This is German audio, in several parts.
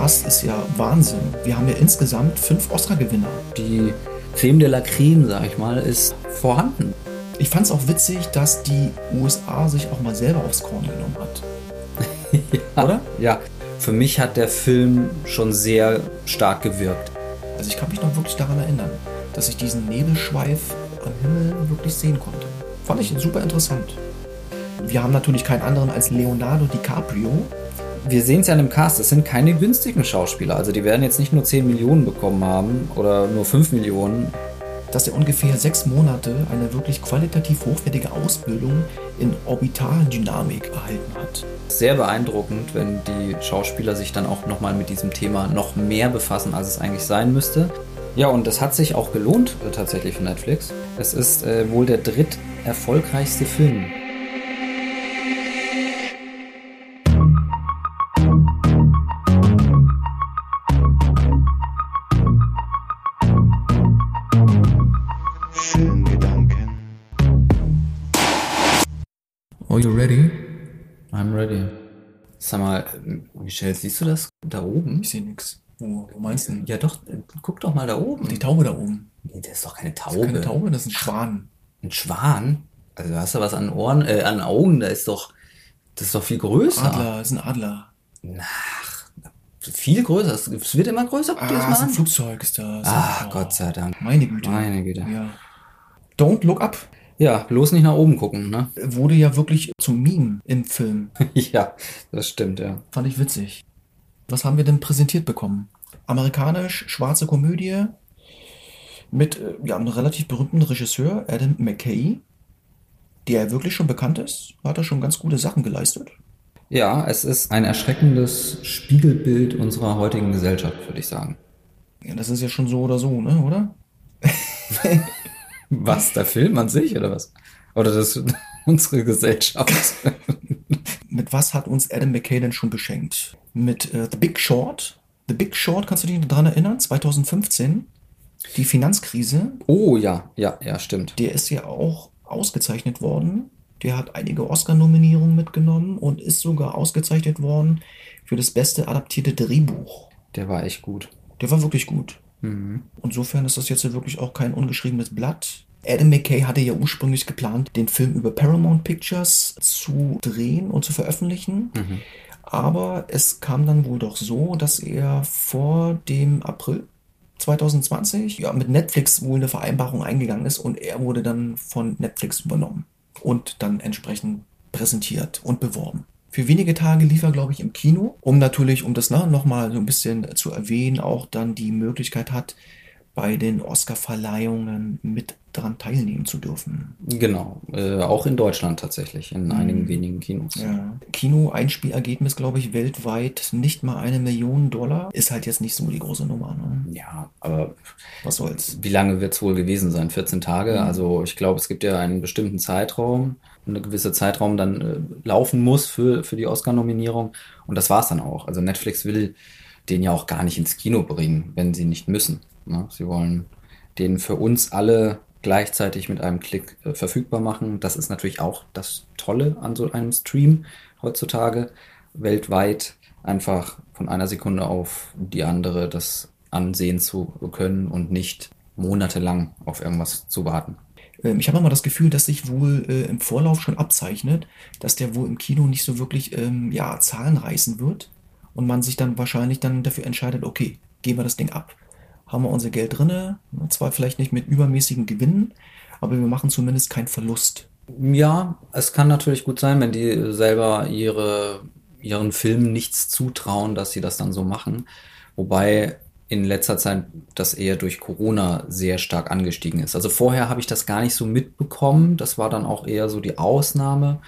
Cast ist ja Wahnsinn. Wir haben ja insgesamt fünf Oscar-Gewinner. Die Creme de la Creme, sag ich mal, ist vorhanden. Ich fand es auch witzig, dass die USA sich auch mal selber aufs Korn genommen hat. ja, Oder? Ja. Für mich hat der Film schon sehr stark gewirkt. Also ich kann mich noch wirklich daran erinnern, dass ich diesen Nebelschweif am Himmel wirklich sehen konnte. Fand ich super interessant. Wir haben natürlich keinen anderen als Leonardo DiCaprio. Wir sehen es ja in dem Cast, es sind keine günstigen Schauspieler. Also die werden jetzt nicht nur 10 Millionen bekommen haben oder nur 5 Millionen. dass er ungefähr sechs Monate eine wirklich qualitativ hochwertige Ausbildung in Orbitaldynamik erhalten hat. Sehr beeindruckend, wenn die Schauspieler sich dann auch nochmal mit diesem Thema noch mehr befassen, als es eigentlich sein müsste. Ja, und das hat sich auch gelohnt äh, tatsächlich für Netflix. Es ist äh, wohl der dritt erfolgreichste Film. Michelle, siehst du das da oben? Ich sehe nix. Wo, wo meinst du denn? Ja doch, äh, guck doch mal da oben. Die Taube da oben. Nee, das ist doch keine Das Taube. ist keine Taube, das ist ein Schwan. Ein Schwan? Also du hast da was an Ohren, äh, an Augen, da ist doch, das ist doch viel größer. Adler, das ist ein Adler. Ach, viel größer. Es- wird immer größer. Guck dir das Ah, mal ist ein an. Flugzeug ist das. Ach, Oh, Gott sei Dank. Meine Güte. Meine Güte. Ja. Don't Look Up Ja, bloß nicht nach oben gucken, ne? wurde ja wirklich zum Meme im Film. ja, das stimmt, ja. Fand ich witzig. Was haben wir denn präsentiert bekommen? Amerikanisch, schwarze Komödie mit äh, ja, einem relativ berühmten Regisseur, Adam McKay, der ja wirklich schon bekannt ist. Hat er schon ganz gute Sachen geleistet. Ja, es ist ein erschreckendes Spiegelbild unserer heutigen Gesellschaft, würde ich sagen. Ja, das ist ja schon so oder so, ne, oder? Was, der Film an sich, oder was? Oder das unsere Gesellschaft? Mit was hat uns Adam McKay denn schon beschenkt? Mit äh, The Big Short. The Big Short, kannst du dich daran erinnern? 2015. Die Finanzkrise. oh ja, ja, ja, stimmt. Der ist ja auch ausgezeichnet worden. Der hat einige Oscar-Nominierungen mitgenommen und ist sogar ausgezeichnet worden für das beste adaptierte Drehbuch. Der war echt gut. Der war wirklich gut. Mhm. Insofern ist das jetzt ja wirklich auch kein ungeschriebenes Blatt. Adam McKay hatte ja ursprünglich geplant, den Film über Paramount Pictures zu drehen und zu veröffentlichen. Mhm. Aber es kam dann wohl doch so, dass er vor dem April 2020 ja, mit Netflix wohl eine Vereinbarung eingegangen ist und er wurde dann von Netflix übernommen und dann entsprechend präsentiert und beworben. Für wenige Tage lief er, glaube ich, im Kino, um natürlich, um das nochmal so ein bisschen zu erwähnen, auch dann die Möglichkeit hat, bei den Oscar-Verleihungen mit daran teilnehmen zu dürfen. Genau, äh, auch in Deutschland tatsächlich, in einigen wenigen Kinos. Ja. Kino-Einspielergebnis, glaube ich, weltweit nicht mal eine Million Dollar. Ist halt jetzt nicht so die große Nummer. Ne? Ja, aber Was soll's? wie lange wird es wohl gewesen sein? 14 Tage? Also ich glaube, es gibt ja einen bestimmten Zeitraum, eine gewisse Zeitraum dann äh, laufen muss für, für die Oscar-Nominierung. Und das war es dann auch. Also Netflix will den ja auch gar nicht ins Kino bringen, wenn sie nicht müssen. Ne? Sie wollen den für uns alle gleichzeitig mit einem Klick äh, verfügbar machen. Das ist natürlich auch das Tolle an so einem Stream heutzutage. Weltweit einfach von einer Sekunde auf die andere das ansehen zu können und nicht monatelang auf irgendwas zu warten. Ähm, Ich habe immer das Gefühl, dass sich wohl äh, im Vorlauf schon abzeichnet, dass der wohl im Kino nicht so wirklich ähm, ja, Zahlen reißen wird und man sich dann wahrscheinlich dann dafür entscheidet, okay, geben wir das Ding ab. Haben wir unser Geld drinne, ne, zwar vielleicht nicht mit übermäßigen Gewinnen, aber wir machen zumindest keinen Verlust. Ja, es kann natürlich gut sein, wenn die selber ihre, ihren Filmen nichts zutrauen, dass sie das dann so machen. Wobei in letzter Zeit das eher durch Corona sehr stark angestiegen ist. Also vorher habe ich das gar nicht so mitbekommen. Das war dann auch eher so die Ausnahme.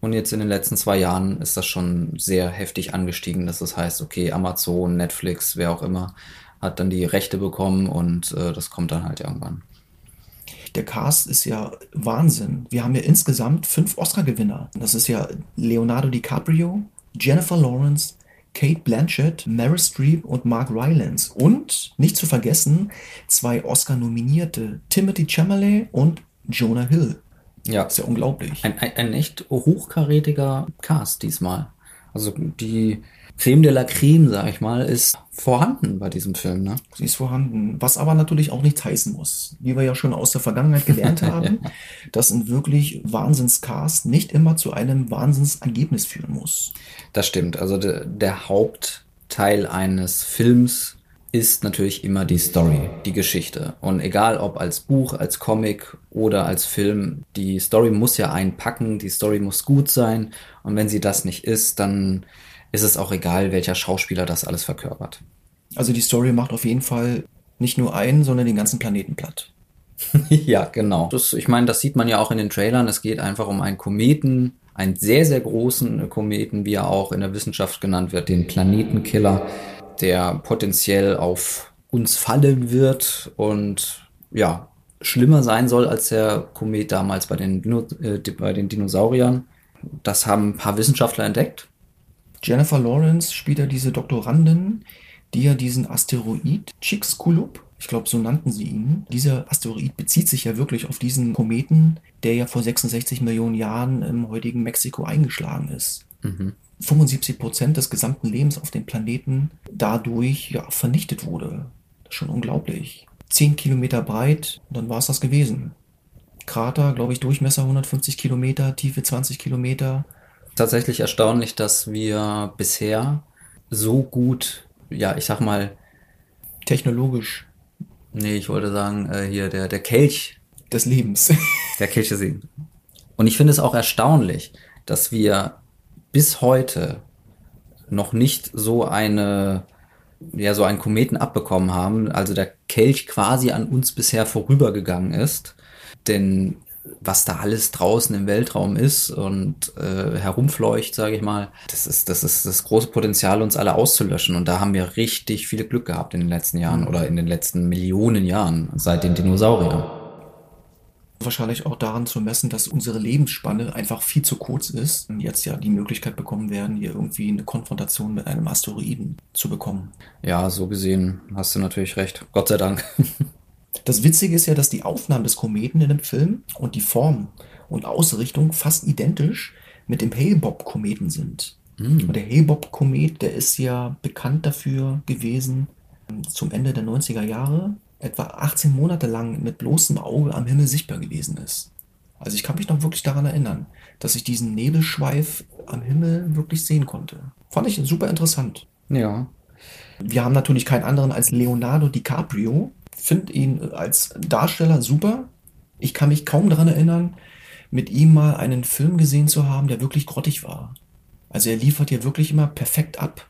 Und jetzt in den letzten zwei Jahren ist das schon sehr heftig angestiegen, dass das heißt, okay, Amazon, Netflix, wer auch immer, hat dann die Rechte bekommen und äh, das kommt dann halt irgendwann. Der Cast ist ja Wahnsinn. Wir haben ja insgesamt fünf Oscar-Gewinner. Das ist ja Leonardo DiCaprio, Jennifer Lawrence, Kate Blanchett, Meryl Streep und Mark Rylance. Und nicht zu vergessen, zwei Oscar-Nominierte, Timothy Chalamet und Jonah Hill. Ja, ist ja unglaublich. Ein, ein, ein echt hochkarätiger Cast diesmal. Also die Creme de la Creme, sag ich mal, ist vorhanden bei diesem Film. Ne? Sie ist vorhanden. Was aber natürlich auch nichts heißen muss. Wie wir ja schon aus der Vergangenheit gelernt haben, ja. dass ein wirklich Wahnsinnscast nicht immer zu einem Wahnsinnsergebnis führen muss. Das stimmt. Also de, der Hauptteil eines Films ist natürlich immer die Story, die Geschichte. Und egal ob als Buch, als Comic oder als Film, die Story muss ja einpacken, die Story muss gut sein. Und wenn sie das nicht ist, dann ist es auch egal, welcher Schauspieler das alles verkörpert. Also die Story macht auf jeden Fall nicht nur einen, sondern den ganzen Planeten platt. ja, genau. Das, ich meine, das sieht man ja auch in den Trailern. Es geht einfach um einen Kometen, einen sehr, sehr großen Kometen, wie er auch in der Wissenschaft genannt wird, den Planetenkiller, der potenziell auf uns fallen wird und ja, schlimmer sein soll als der Komet damals bei den, Dino äh, bei den Dinosauriern. Das haben ein paar Wissenschaftler entdeckt Jennifer Lawrence spielt ja diese Doktorandin, die ja diesen Asteroid Chicxulub, ich glaube, so nannten sie ihn. Dieser Asteroid bezieht sich ja wirklich auf diesen Kometen, der ja vor 66 Millionen Jahren im heutigen Mexiko eingeschlagen ist. Mhm. 75 Prozent des gesamten Lebens auf dem Planeten dadurch ja vernichtet wurde. Das ist schon unglaublich. 10 Kilometer breit, dann war es das gewesen. Krater, glaube ich, Durchmesser 150 Kilometer, Tiefe 20 Kilometer tatsächlich erstaunlich, dass wir bisher so gut, ja, ich sag mal, technologisch. Nee, ich wollte sagen, äh, hier der, der Kelch. Des Lebens. Der Kelch des Lebens. Und ich finde es auch erstaunlich, dass wir bis heute noch nicht so eine, ja, so einen Kometen abbekommen haben, also der Kelch quasi an uns bisher vorübergegangen ist. Denn was da alles draußen im Weltraum ist und äh, herumfleucht, sage ich mal, das ist, das ist das große Potenzial, uns alle auszulöschen. Und da haben wir richtig viel Glück gehabt in den letzten Jahren oder in den letzten Millionen Jahren seit den Dinosauriern. Wahrscheinlich auch daran zu messen, dass unsere Lebensspanne einfach viel zu kurz ist und jetzt ja die Möglichkeit bekommen werden, hier irgendwie eine Konfrontation mit einem Asteroiden zu bekommen. Ja, so gesehen hast du natürlich recht. Gott sei Dank. Das Witzige ist ja, dass die Aufnahmen des Kometen in dem Film und die Form und Ausrichtung fast identisch mit dem Hale-Bopp-Kometen sind. Mm. Und der Hale-Bopp-Komet, der ist ja bekannt dafür gewesen, zum Ende der 90er Jahre etwa 18 Monate lang mit bloßem Auge am Himmel sichtbar gewesen ist. Also ich kann mich noch wirklich daran erinnern, dass ich diesen Nebelschweif am Himmel wirklich sehen konnte. Fand ich super interessant. Ja. Wir haben natürlich keinen anderen als Leonardo DiCaprio, finde ihn als Darsteller super. Ich kann mich kaum daran erinnern, mit ihm mal einen Film gesehen zu haben, der wirklich grottig war. Also er liefert hier wirklich immer perfekt ab.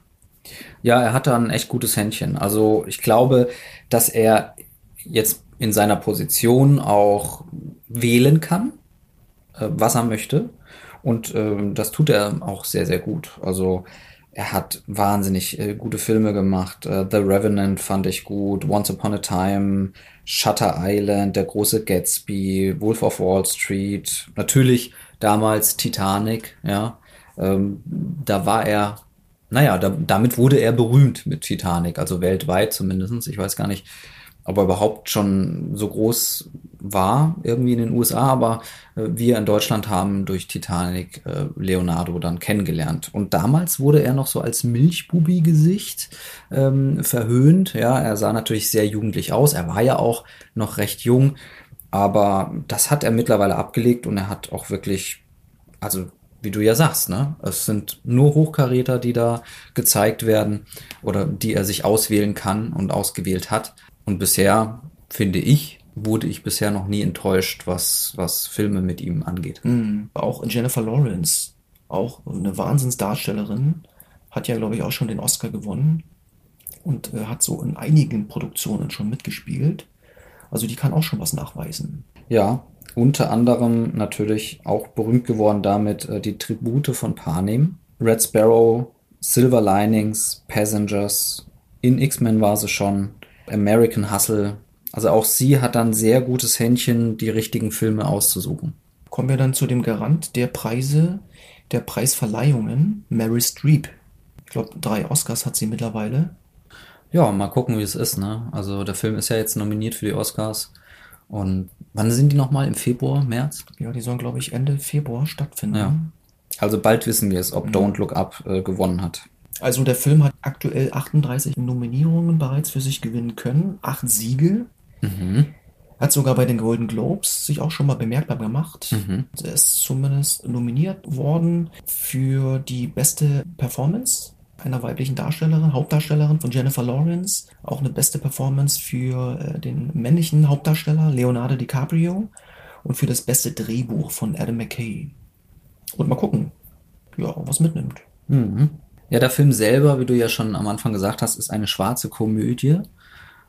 Ja, er hatte ein echt gutes Händchen. Also ich glaube, dass er jetzt in seiner Position auch wählen kann, äh, was er möchte. Und äh, das tut er auch sehr, sehr gut. Also er hat wahnsinnig äh, gute Filme gemacht. Uh, The Revenant fand ich gut, Once Upon a Time, Shutter Island, Der große Gatsby, Wolf of Wall Street, natürlich damals Titanic, ja. Ähm, da war er, naja, da, damit wurde er berühmt mit Titanic, also weltweit zumindestens. Ich weiß gar nicht, ob er überhaupt schon so groß war, irgendwie in den USA, aber äh, wir in Deutschland haben durch Titanic äh, Leonardo dann kennengelernt. Und damals wurde er noch so als Milchbubi-Gesicht ähm, verhöhnt. Ja, er sah natürlich sehr jugendlich aus. Er war ja auch noch recht jung, aber das hat er mittlerweile abgelegt und er hat auch wirklich, also wie du ja sagst, ne? Es sind nur Hochkaräter, die da gezeigt werden oder die er sich auswählen kann und ausgewählt hat. Und bisher, finde ich, wurde ich bisher noch nie enttäuscht, was, was Filme mit ihm angeht. Mhm. Auch Jennifer Lawrence, auch eine Wahnsinnsdarstellerin, hat ja, glaube ich, auch schon den Oscar gewonnen und äh, hat so in einigen Produktionen schon mitgespielt. Also die kann auch schon was nachweisen. Ja, unter anderem natürlich auch berühmt geworden damit äh, die Tribute von Panem, Red Sparrow, Silver Linings, Passengers, in X-Men war sie schon, American Hustle. Also auch sie hat dann sehr gutes Händchen, die richtigen Filme auszusuchen. Kommen wir dann zu dem Garant der Preise, der Preisverleihungen, Mary Streep. Ich glaube, drei Oscars hat sie mittlerweile. Ja, mal gucken, wie es ist. Ne? Also der Film ist ja jetzt nominiert für die Oscars. Und wann sind die nochmal? Im Februar, März? Ja, die sollen, glaube ich, Ende Februar stattfinden. Ja. Also bald wissen wir es, ob mhm. Don't Look Up äh, gewonnen hat. Also der Film hat aktuell 38 Nominierungen bereits für sich gewinnen können, acht Siege. Mhm. Hat sogar bei den Golden Globes sich auch schon mal bemerkbar gemacht. Mhm. Er ist zumindest nominiert worden für die beste Performance einer weiblichen Darstellerin, Hauptdarstellerin von Jennifer Lawrence. Auch eine beste Performance für äh, den männlichen Hauptdarsteller Leonardo DiCaprio und für das beste Drehbuch von Adam McKay. Und mal gucken, ja, was mitnimmt. Mhm. Ja, der Film selber, wie du ja schon am Anfang gesagt hast, ist eine schwarze Komödie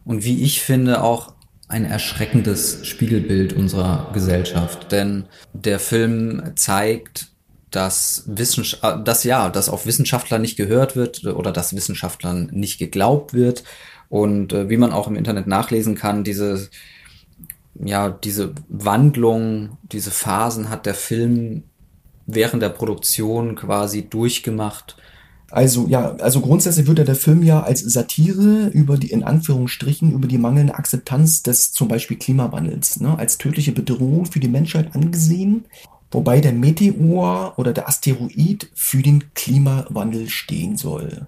und wie ich finde auch ein erschreckendes Spiegelbild unserer Gesellschaft, denn der Film zeigt, dass Wissenschaft, dass ja, dass auf Wissenschaftler nicht gehört wird oder dass Wissenschaftlern nicht geglaubt wird und äh, wie man auch im Internet nachlesen kann, diese ja, diese Wandlung, diese Phasen hat der Film während der Produktion quasi durchgemacht. Also ja, also grundsätzlich wird ja der Film ja als Satire über die, in Anführungsstrichen, über die mangelnde Akzeptanz des zum Beispiel Klimawandels, ne, als tödliche Bedrohung für die Menschheit angesehen, wobei der Meteor oder der Asteroid für den Klimawandel stehen soll.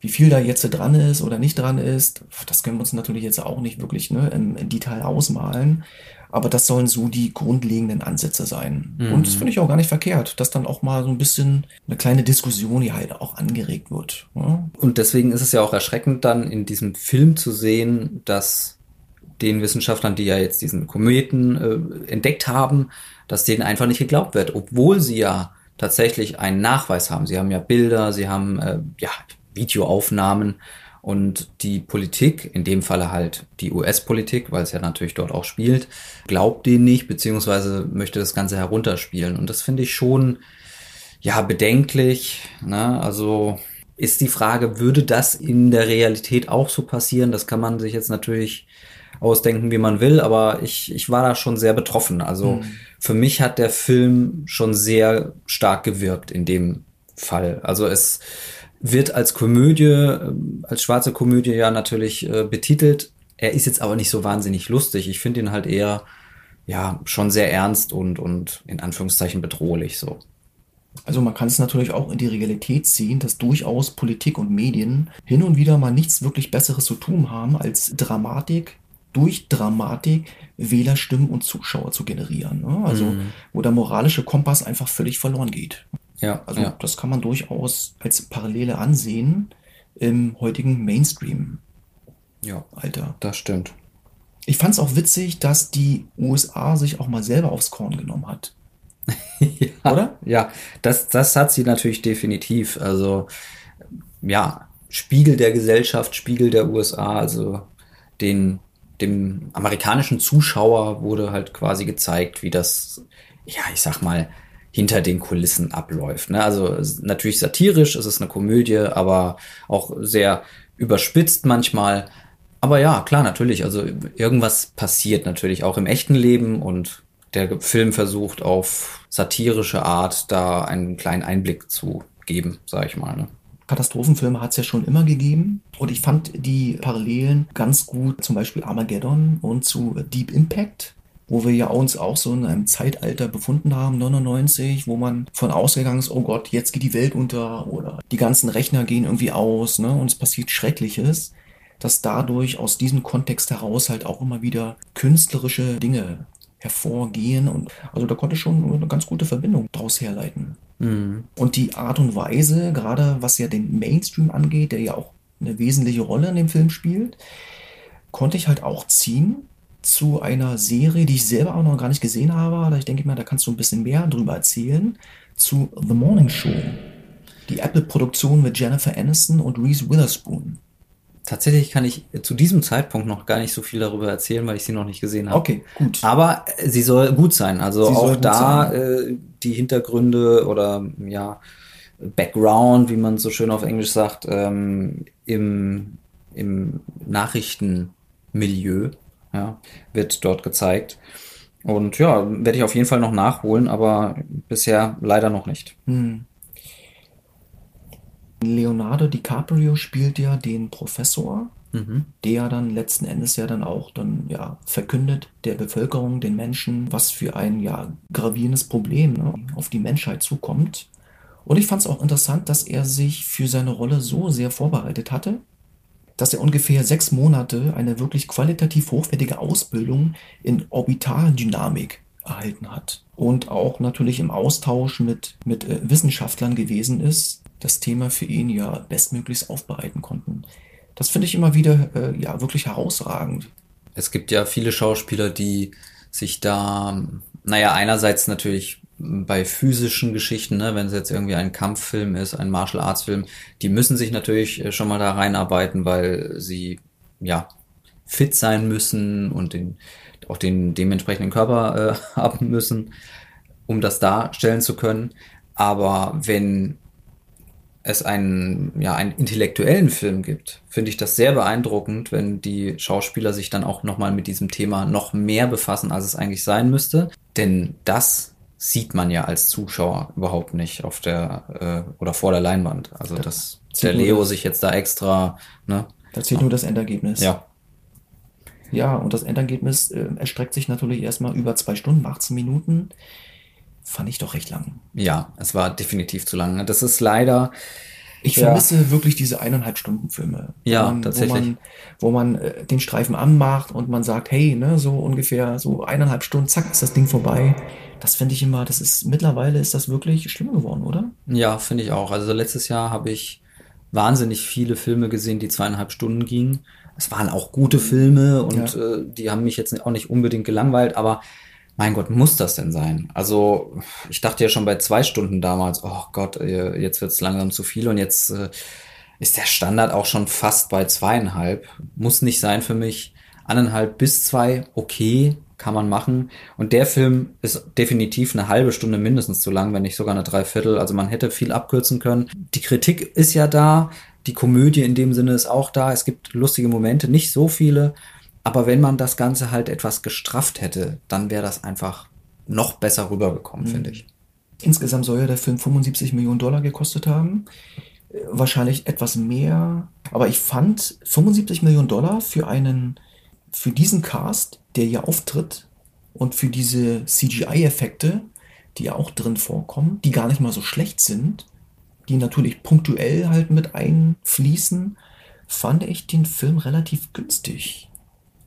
Wie viel da jetzt dran ist oder nicht dran ist, das können wir uns natürlich jetzt auch nicht wirklich ne, im Detail ausmalen. Aber das sollen so die grundlegenden Ansätze sein. Mhm. Und das finde ich auch gar nicht verkehrt, dass dann auch mal so ein bisschen eine kleine Diskussion hier halt auch angeregt wird. Ja? Und deswegen ist es ja auch erschreckend, dann in diesem Film zu sehen, dass den Wissenschaftlern, die ja jetzt diesen Kometen äh, entdeckt haben, dass denen einfach nicht geglaubt wird, obwohl sie ja tatsächlich einen Nachweis haben. Sie haben ja Bilder, sie haben äh, ja Videoaufnahmen und die Politik, in dem Falle halt die US-Politik, weil es ja natürlich dort auch spielt, glaubt denen nicht, beziehungsweise möchte das Ganze herunterspielen. Und das finde ich schon, ja, bedenklich. Ne? Also ist die Frage, würde das in der Realität auch so passieren? Das kann man sich jetzt natürlich ausdenken, wie man will, aber ich, ich war da schon sehr betroffen. Also Mhm. für mich hat der Film schon sehr stark gewirkt in dem Fall. Also es wird als Komödie, ähm, als schwarze Komödie ja natürlich äh, betitelt. Er ist jetzt aber nicht so wahnsinnig lustig. Ich finde ihn halt eher, ja, schon sehr ernst und, und in Anführungszeichen bedrohlich so. Also man kann es natürlich auch in die Realität ziehen, dass durchaus Politik und Medien hin und wieder mal nichts wirklich Besseres zu tun haben, als Dramatik durch Dramatik Wählerstimmen und Zuschauer zu generieren. Ne? Also Mhm. wo der moralische Kompass einfach völlig verloren geht. Ja, Also ja. das kann man durchaus als Parallele ansehen im heutigen Mainstream-Alter. Ja, das stimmt. Ich fand es auch witzig, dass die USA sich auch mal selber aufs Korn genommen hat. ja, Oder? Ja, das, das hat sie natürlich definitiv. Also, ja, Spiegel der Gesellschaft, Spiegel der USA, also den, dem amerikanischen Zuschauer wurde halt quasi gezeigt, wie das, ja, ich sag mal, hinter den Kulissen abläuft. Ne? Also natürlich satirisch, es ist eine Komödie, aber auch sehr überspitzt manchmal. Aber ja, klar, natürlich. Also irgendwas passiert natürlich auch im echten Leben und der Film versucht auf satirische Art da einen kleinen Einblick zu geben, sag ich mal. Ne? Katastrophenfilme hat es ja schon immer gegeben. Und ich fand die Parallelen ganz gut, zum Beispiel Armageddon und zu Deep Impact, wo wir ja uns auch so in einem Zeitalter befunden haben, 99, wo man von ausgegangen ist, oh Gott, jetzt geht die Welt unter oder die ganzen Rechner gehen irgendwie aus ne, und es passiert Schreckliches, dass dadurch aus diesem Kontext heraus halt auch immer wieder künstlerische Dinge hervorgehen. Und also da konnte ich schon eine ganz gute Verbindung daraus herleiten. Mhm. Und die Art und Weise, gerade was ja den Mainstream angeht, der ja auch eine wesentliche Rolle in dem Film spielt, konnte ich halt auch ziehen zu einer Serie, die ich selber auch noch gar nicht gesehen habe. Da ich denke mal, da kannst du ein bisschen mehr drüber erzählen. Zu The Morning Show. Die Apple-Produktion mit Jennifer Aniston und Reese Witherspoon. Tatsächlich kann ich zu diesem Zeitpunkt noch gar nicht so viel darüber erzählen, weil ich sie noch nicht gesehen habe. Okay, gut. Aber äh, sie soll gut sein. Also Sie auch da äh, die Hintergründe oder ja Background, wie man so schön auf Englisch sagt, ähm, im, im Nachrichtenmilieu ja, wird dort gezeigt. Und ja, werde ich auf jeden Fall noch nachholen, aber bisher leider noch nicht. Hm. Leonardo DiCaprio spielt ja den Professor, Mhm. der dann letzten Endes ja dann auch dann ja verkündet der Bevölkerung, den Menschen, was für ein ja gravierendes Problem ne, auf die Menschheit zukommt. Und ich fand es auch interessant, dass er sich für seine Rolle so sehr vorbereitet hatte, dass er ungefähr sechs Monate eine wirklich qualitativ hochwertige Ausbildung in Orbitaldynamik erhalten hat und auch natürlich im Austausch mit, mit äh, Wissenschaftlern gewesen ist, das Thema für ihn ja bestmöglichst aufbereiten konnten. Das finde ich immer wieder äh, ja wirklich herausragend. Es gibt ja viele Schauspieler, die sich da, naja, einerseits natürlich bei physischen Geschichten, ne, wenn es jetzt irgendwie ein Kampffilm ist, ein Martial Arts Film, die müssen sich natürlich äh, schon mal da reinarbeiten, weil sie ja fit sein müssen und den, auch den dementsprechenden Körper äh, haben müssen, um das darstellen zu können. Aber wenn es einen, ja, einen intellektuellen Film gibt, finde ich das sehr beeindruckend, wenn die Schauspieler sich dann auch nochmal mit diesem Thema noch mehr befassen, als es eigentlich sein müsste. Denn das sieht man ja als Zuschauer überhaupt nicht auf der äh, oder vor der Leinwand. Also dass der Leo sich jetzt da extra, ne? Da zählt nur das Endergebnis. Ja. Ja, und das Endergebnis äh, erstreckt sich natürlich erstmal über zwei Stunden, 18 Minuten. Fand ich doch recht lang. Ja, es war definitiv zu lang. Das ist leider. Ich vermisse ja. wirklich diese eineinhalb Stunden Filme. Ja, man, tatsächlich. Wo man, wo man äh, den Streifen anmacht und man sagt, hey, ne, so ungefähr so eineinhalb Stunden, zack, ist das Ding vorbei. Das finde ich immer, das ist mittlerweile ist das wirklich schlimmer geworden, oder? Ja, finde ich auch. Also letztes Jahr habe ich wahnsinnig viele Filme gesehen, die zweieinhalb Stunden gingen. Es waren auch gute Filme und ja. äh, die haben mich jetzt auch nicht unbedingt gelangweilt, aber mein Gott, muss das denn sein? Also ich dachte ja schon bei zwei Stunden damals, oh Gott, äh, jetzt wird's langsam zu viel und jetzt äh, ist der Standard auch schon fast bei zweieinhalb. Muss nicht sein für mich. Anderthalb bis zwei, okay, kann man machen. Und der Film ist definitiv eine halbe Stunde mindestens zu lang, wenn nicht sogar eine Dreiviertel. Also man hätte viel abkürzen können. Die Kritik ist ja da. Die Komödie in dem Sinne ist auch da. Es gibt lustige Momente, nicht so viele. Aber wenn man das Ganze halt etwas gestrafft hätte, dann wäre das einfach noch besser rübergekommen, mhm. finde ich. Insgesamt soll ja der Film 75 Millionen Dollar gekostet haben. Äh, wahrscheinlich etwas mehr. Aber ich fand 75 Millionen Dollar für einen, für diesen Cast, der hier auftritt und für diese CGI-Effekte, die ja auch drin vorkommen, die gar nicht mal so schlecht sind, die natürlich punktuell halt mit einfließen, fand ich den Film relativ günstig.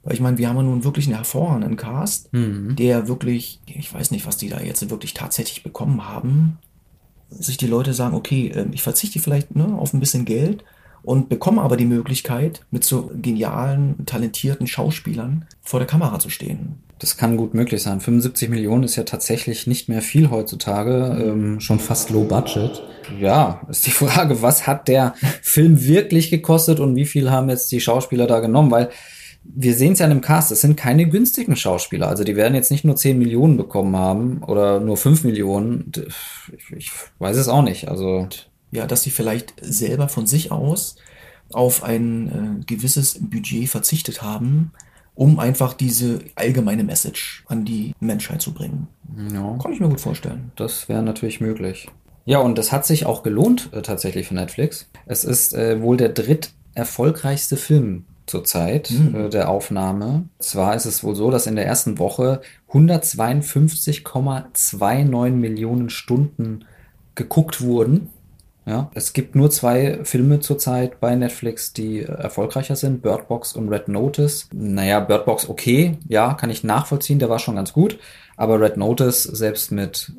Weil ich meine, wir haben ja nun wirklich einen hervorragenden Cast, mhm. der wirklich, ich weiß nicht, was die da jetzt wirklich tatsächlich bekommen haben. Sich die Leute sagen, okay, ähm, ich verzichte vielleicht ne, auf ein bisschen Geld und bekomme aber die Möglichkeit, mit so genialen, talentierten Schauspielern vor der Kamera zu stehen. Das kann gut möglich sein. 75 Millionen ist ja tatsächlich nicht mehr viel heutzutage, ähm, schon fast low budget. Ja, ist die Frage, was hat der Film wirklich gekostet und wie viel haben jetzt die Schauspieler da genommen? Weil wir sehen es ja in dem Cast, es sind keine günstigen Schauspieler. Also die werden jetzt nicht nur 10 Millionen bekommen haben oder nur 5 Millionen. Ich, ich weiß es auch nicht. Also ja, dass sie vielleicht selber von sich aus auf ein äh, gewisses Budget verzichtet haben, um einfach diese allgemeine Message an die Menschheit zu bringen. Ja. Kann ich mir gut vorstellen. Das wäre natürlich möglich. Ja, und das hat sich auch gelohnt äh, tatsächlich für Netflix. Es ist äh, wohl der dritt erfolgreichste Film zur Zeit mhm. äh, der Aufnahme. Zwar ist es wohl so, dass in der ersten Woche 152,29 Millionen Stunden geguckt wurden. Ja, es gibt nur zwei Filme zurzeit bei Netflix, die erfolgreicher sind, Bird Box und Red Notice. Naja, Bird Box okay, ja, kann ich nachvollziehen, der war schon ganz gut, aber Red Notice, selbst mit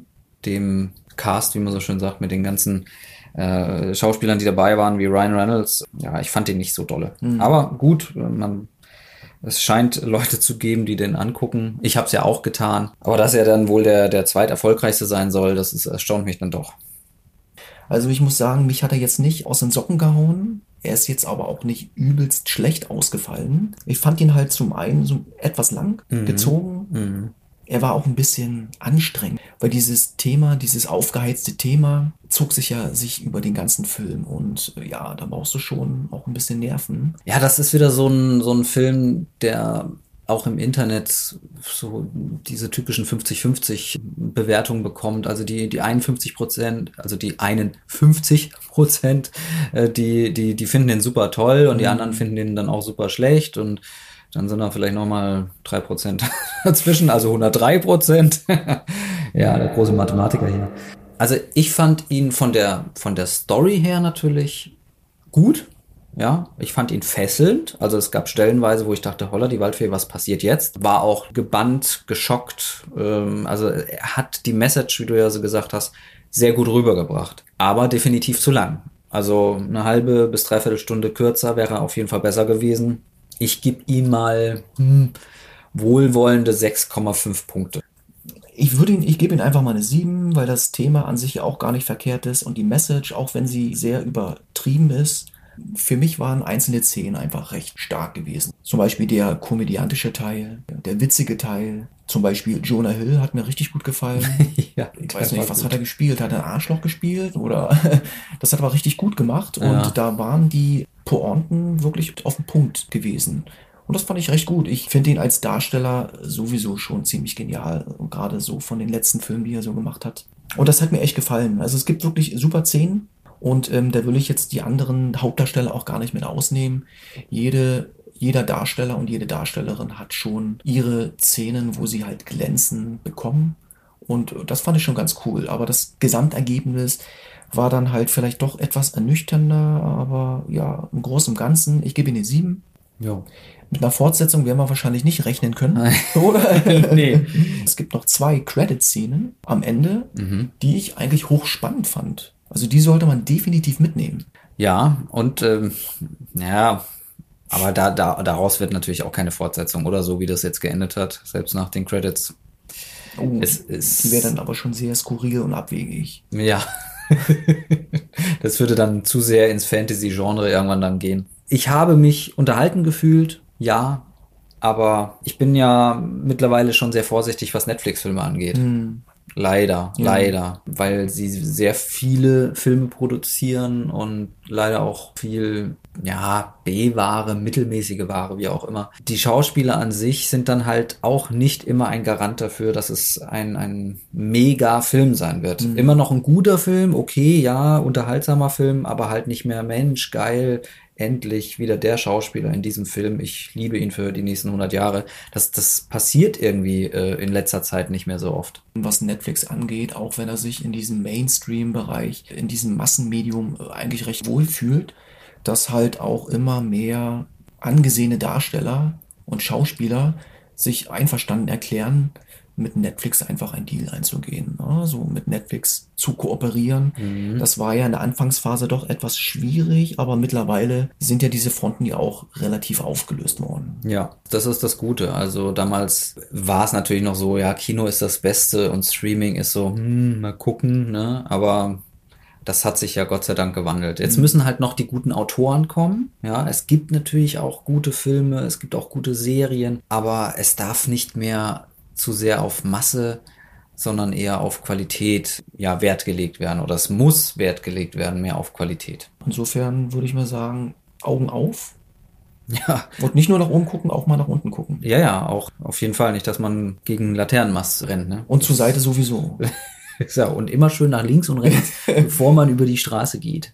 dem Cast, wie man so schön sagt, mit den ganzen äh, Schauspielern, die dabei waren, wie Ryan Reynolds. Ja, ich fand den nicht so dolle. Mhm. Aber gut, man es scheint Leute zu geben, die den angucken. Ich habe es ja auch getan. Aber dass er dann wohl der, der zweiterfolgreichste sein soll, das ist, erstaunt mich dann doch. Also ich muss sagen, mich hat er jetzt nicht aus den Socken gehauen. Er ist jetzt aber auch nicht übelst schlecht ausgefallen. Ich fand ihn halt zum einen so etwas lang mhm. gezogen. Mhm er war auch ein bisschen anstrengend, weil dieses Thema, dieses aufgeheizte Thema zog sich ja sich über den ganzen Film und äh, ja, da brauchst du schon auch ein bisschen Nerven. Ja, das ist wieder so ein, so ein Film, der auch im Internet so diese typischen 50-50 Bewertungen bekommt. Also die, die 51 Prozent, also die einen 50 Prozent, äh, die, die, die finden den super toll und die mhm. anderen finden den dann auch super schlecht und dann sind da vielleicht nochmal drei Prozent dazwischen, also 103 Prozent. ja, der große Mathematiker hier. Also ich fand ihn von der, von der Story her natürlich gut. Ja, ich fand ihn fesselnd. Also es gab Stellenweise, wo ich dachte, holla, die Waldfee, was passiert jetzt? War auch gebannt, geschockt. Ähm, also er hat die Message, wie du ja so gesagt hast, sehr gut rübergebracht. Aber definitiv zu lang. Also eine halbe bis dreiviertel Stunde kürzer wäre auf jeden Fall besser gewesen. Ich gebe ihm mal hm, wohlwollende 6,5 Punkte. Ich würde ihn, ich gebe ihm einfach mal eine 7, weil das Thema an sich ja auch gar nicht verkehrt ist und die Message, auch wenn sie sehr übertrieben ist, für mich waren einzelne Szenen einfach recht stark gewesen. Zum Beispiel der komödiantische Teil, der witzige Teil. Zum Beispiel Jonah Hill hat mir richtig gut gefallen. ja, ich weiß nicht, was gut. hat er gespielt? Hat er Arschloch gespielt? Oder das hat er aber richtig gut gemacht. Und ja. da waren die Pointen wirklich auf den Punkt gewesen. Und das fand ich recht gut. Ich finde ihn als Darsteller sowieso schon ziemlich genial. Gerade so von den letzten Filmen, die er so gemacht hat. Und das hat mir echt gefallen. Also es gibt wirklich super Szenen. Und ähm, da will ich jetzt die anderen Hauptdarsteller auch gar nicht mit ausnehmen. Jede, jeder Darsteller und jede Darstellerin hat schon ihre Szenen, wo sie halt glänzen, bekommen. Und das fand ich schon ganz cool. Aber das Gesamtergebnis war dann halt vielleicht doch etwas ernüchternder. Aber ja, im Großen und Ganzen, ich gebe Ihnen sieben. Ja. Mit einer Fortsetzung werden wir wahrscheinlich nicht rechnen können. Oder? nee. Es gibt noch zwei Credit-Szenen am Ende, mhm. die ich eigentlich hochspannend fand. Also die sollte man definitiv mitnehmen. Ja, und ähm, ja, aber da, da, daraus wird natürlich auch keine Fortsetzung, oder so wie das jetzt geendet hat, selbst nach den Credits. Oh, es, es, die wäre dann aber schon sehr skurril und abwegig. Ja. das würde dann zu sehr ins Fantasy-Genre irgendwann dann gehen. Ich habe mich unterhalten gefühlt, ja, aber ich bin ja mittlerweile schon sehr vorsichtig, was Netflix-Filme angeht. Hm. Leider, ja. leider, weil sie sehr viele Filme produzieren und leider auch viel, ja, B-Ware, mittelmäßige Ware, wie auch immer. Die Schauspieler an sich sind dann halt auch nicht immer ein Garant dafür, dass es ein, ein mega Film sein wird. Mhm. Immer noch ein guter Film, okay, ja, unterhaltsamer Film, aber halt nicht mehr Mensch, geil, endlich wieder der Schauspieler in diesem Film. Ich liebe ihn für die nächsten 100 Jahre. Das, das passiert irgendwie äh, in letzter Zeit nicht mehr so oft. Was Netflix angeht, auch wenn er sich in diesem Mainstream-Bereich, in diesem Massenmedium äh, eigentlich recht wohl fühlt, dass halt auch immer mehr angesehene Darsteller und Schauspieler sich einverstanden erklären, mit Netflix einfach ein Deal einzugehen. Ne? So mit Netflix zu kooperieren. Mhm. Das war ja in der Anfangsphase doch etwas schwierig, aber mittlerweile sind ja diese Fronten ja auch relativ aufgelöst worden. Ja, das ist das Gute. Also damals war es natürlich noch so, ja, Kino ist das Beste und Streaming ist so, hm, mal gucken, ne? Aber das hat sich ja Gott sei Dank gewandelt. Jetzt mhm. müssen halt noch die guten Autoren kommen. Ja, es gibt natürlich auch gute Filme, es gibt auch gute Serien, aber es darf nicht mehr zu sehr auf Masse, sondern eher auf Qualität ja Wert gelegt werden oder es muss Wert gelegt werden mehr auf Qualität. Insofern würde ich mal sagen, Augen auf. Ja. Und nicht nur nach oben gucken, auch mal nach unten gucken. Ja, ja, auch auf jeden Fall nicht, dass man gegen Laternenmast rennt. Ne? Und zur Seite sowieso. ja, und immer schön nach links und rechts, bevor man über die Straße geht.